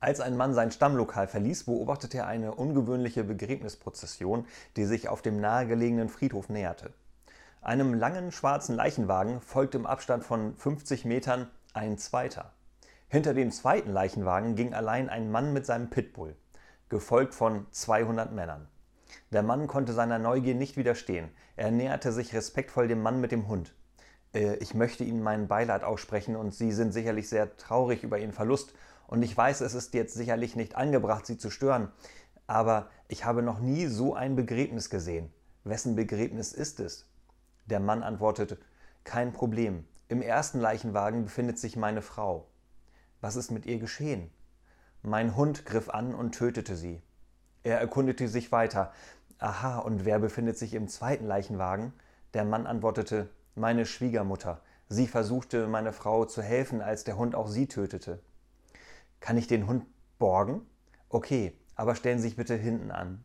Als ein Mann sein Stammlokal verließ, beobachtete er eine ungewöhnliche Begräbnisprozession, die sich auf dem nahegelegenen Friedhof näherte. Einem langen schwarzen Leichenwagen folgte im Abstand von 50 Metern ein zweiter. Hinter dem zweiten Leichenwagen ging allein ein Mann mit seinem Pitbull, gefolgt von 200 Männern. Der Mann konnte seiner Neugier nicht widerstehen. Er näherte sich respektvoll dem Mann mit dem Hund. Äh, ich möchte Ihnen meinen Beileid aussprechen und Sie sind sicherlich sehr traurig über Ihren Verlust und ich weiß, es ist jetzt sicherlich nicht angebracht, Sie zu stören, aber ich habe noch nie so ein Begräbnis gesehen. Wessen Begräbnis ist es? Der Mann antwortete, kein Problem. Im ersten Leichenwagen befindet sich meine Frau. Was ist mit ihr geschehen? Mein Hund griff an und tötete sie. Er erkundete sich weiter. Aha, und wer befindet sich im zweiten Leichenwagen? Der Mann antwortete, meine Schwiegermutter. Sie versuchte, meine Frau zu helfen, als der Hund auch sie tötete. Kann ich den Hund borgen? Okay, aber stellen Sie sich bitte hinten an.